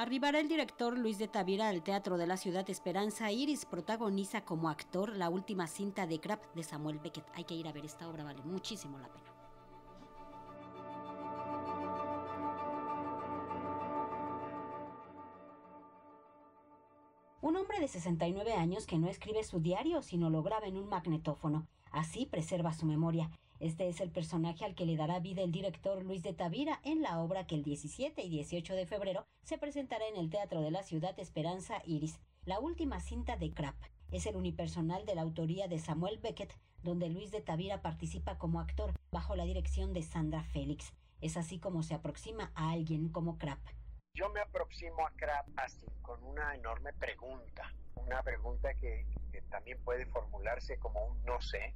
Arribará el director Luis de Tavira al Teatro de la Ciudad Esperanza Iris, protagoniza como actor la última cinta de Crap de Samuel Beckett. Hay que ir a ver esta obra, vale muchísimo la pena. Un hombre de 69 años que no escribe su diario, sino lo graba en un magnetófono. Así preserva su memoria. Este es el personaje al que le dará vida el director Luis de Tavira en la obra que el 17 y 18 de febrero se presentará en el Teatro de la Ciudad Esperanza Iris, la última cinta de Crap. Es el unipersonal de la autoría de Samuel Beckett, donde Luis de Tavira participa como actor bajo la dirección de Sandra Félix. Es así como se aproxima a alguien como Crap. Yo me aproximo a Crap así, con una enorme pregunta, una pregunta que, que también puede formularse como un no sé,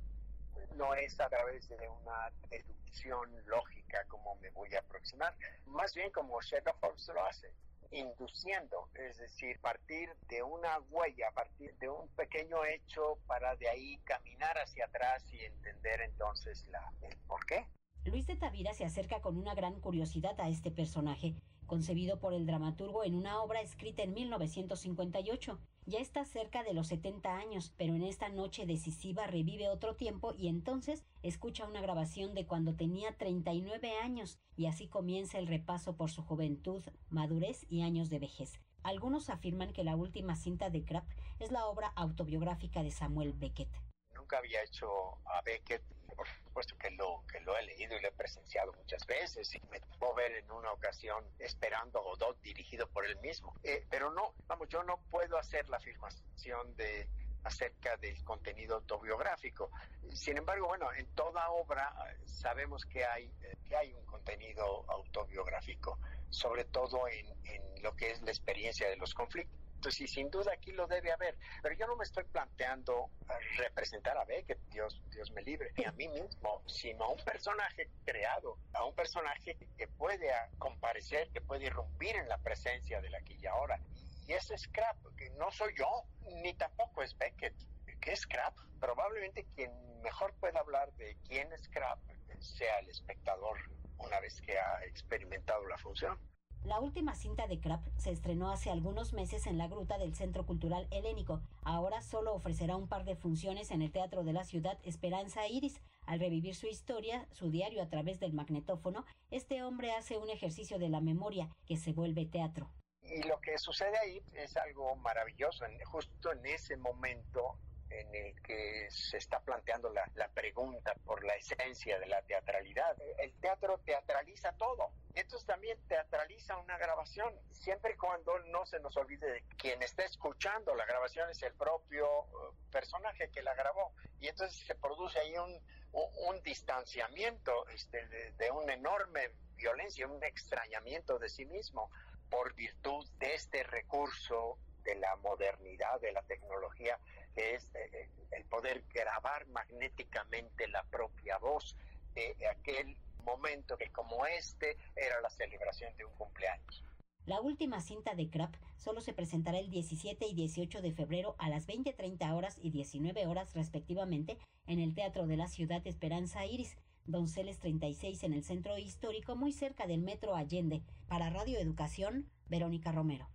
no es a través de una deducción lógica como me voy a aproximar, más bien como Sherlock Holmes lo hace, induciendo, es decir, partir de una huella, partir de un pequeño hecho para de ahí caminar hacia atrás y entender entonces la, el por qué. Luis de Tavira se acerca con una gran curiosidad a este personaje, concebido por el dramaturgo en una obra escrita en 1958. Ya está cerca de los 70 años, pero en esta noche decisiva revive otro tiempo y entonces escucha una grabación de cuando tenía 39 años y así comienza el repaso por su juventud, madurez y años de vejez. Algunos afirman que la última cinta de Krapp es la obra autobiográfica de Samuel Beckett nunca había hecho a Beckett, por supuesto que lo, que lo he leído y lo he presenciado muchas veces y me tocó ver en una ocasión Esperando Godot dirigido por él mismo. Eh, pero no, vamos, yo no puedo hacer la afirmación de acerca del contenido autobiográfico. Sin embargo, bueno, en toda obra eh, sabemos que hay, eh, que hay un contenido autobiográfico, sobre todo en, en lo que es la experiencia de los conflictos y sin duda aquí lo debe haber. Pero yo no me estoy planteando eh, representar a Beckett, Dios, Dios me libre, ni a mí mismo, sino a un personaje creado, a un personaje que puede comparecer, que puede irrumpir en la presencia de la aquí y ahora. Y ese Scrap, que no soy yo, ni tampoco es Beckett. ¿Qué es Scrap? Probablemente quien mejor pueda hablar de quién es Scrap sea el espectador una vez que ha experimentado la función. La última cinta de Krapp se estrenó hace algunos meses en la gruta del Centro Cultural Helénico. Ahora solo ofrecerá un par de funciones en el Teatro de la Ciudad Esperanza Iris. Al revivir su historia, su diario a través del magnetófono, este hombre hace un ejercicio de la memoria que se vuelve teatro. Y lo que sucede ahí es algo maravilloso. Justo en ese momento en el que se está planteando la, la pregunta por la esencia de la teatralidad. El teatro teatraliza todo. Entonces también teatraliza una grabación, siempre y cuando no se nos olvide de quien está escuchando la grabación es el propio uh, personaje que la grabó. Y entonces se produce ahí un, un, distanciamiento este, de, de una enorme violencia, un extrañamiento de sí mismo por virtud de este recurso de la modernidad, de la tecnología, que es eh, eh, el magnéticamente la propia voz de aquel momento que como este era la celebración de un cumpleaños. La última cinta de Crap solo se presentará el 17 y 18 de febrero a las 20.30 horas y 19 horas respectivamente en el Teatro de la Ciudad Esperanza Iris, Donceles 36 en el Centro Histórico muy cerca del Metro Allende. Para Radio Educación, Verónica Romero.